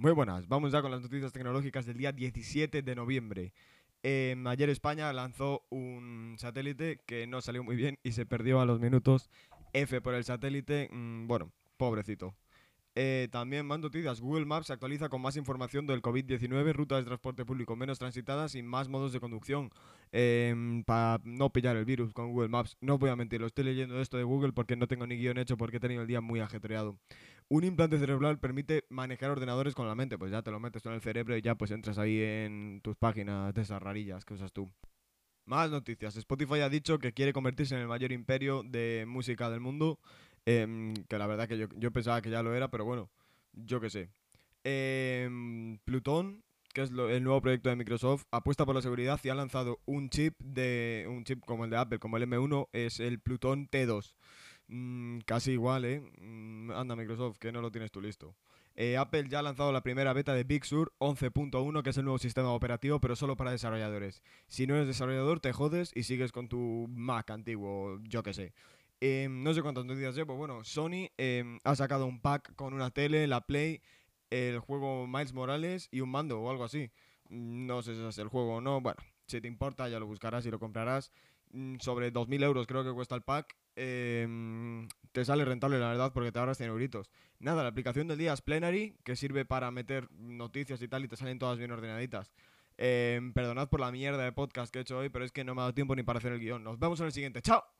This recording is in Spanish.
Muy buenas, vamos ya con las noticias tecnológicas del día 17 de noviembre. Em, ayer España lanzó un satélite que no salió muy bien y se perdió a los minutos. F por el satélite, mm, bueno, pobrecito. Eh, también más noticias. Google Maps se actualiza con más información del COVID-19, rutas de transporte público menos transitadas y más modos de conducción em, para no pillar el virus con Google Maps. No voy a mentir, lo estoy leyendo esto de Google porque no tengo ni guion hecho porque he tenido el día muy ajetreado. Un implante cerebral permite manejar ordenadores con la mente. Pues ya te lo metes en el cerebro y ya pues entras ahí en tus páginas de esas rarillas que usas tú. Más noticias. Spotify ha dicho que quiere convertirse en el mayor imperio de música del mundo. Em, que la verdad que yo, pensaba que ya lo era, pero bueno, yo qué sé. Em, Plutón, que es el nuevo proyecto de Microsoft, apuesta por la seguridad y ha lanzado un chip de un chip como el de Apple, como el M1, es el Plutón T2. Mm, casi igual, ¿eh? Mm, anda Microsoft, que no lo tienes tú listo. Eh, Apple ya ha lanzado la primera beta de Big Sur 11.1, que es el nuevo sistema operativo, pero solo para desarrolladores. Si no eres desarrollador, te jodes y sigues con tu Mac antiguo, yo qué sé. Em, no sé cuántas noticias llevo. Bueno, Sony em, ha sacado un pack con una tele, la Play, el juego Miles Morales y un mando o algo así. No sé si es el juego o no. Bueno, si te importa, ya lo buscarás y lo comprarás. Mm, sobre 2.000 euros creo que cuesta el pack. Em, te sale rentable, la verdad, porque te ahorras 100 euritos. Nada, la aplicación del día es Plenary, que sirve para meter noticias y tal, y te salen todas bien ordenaditas. perdonad por la mierda de podcast que he hecho hoy, pero es que no me ha dado tiempo ni para hacer el guion. Nos vemos en el siguiente. ¡Chao!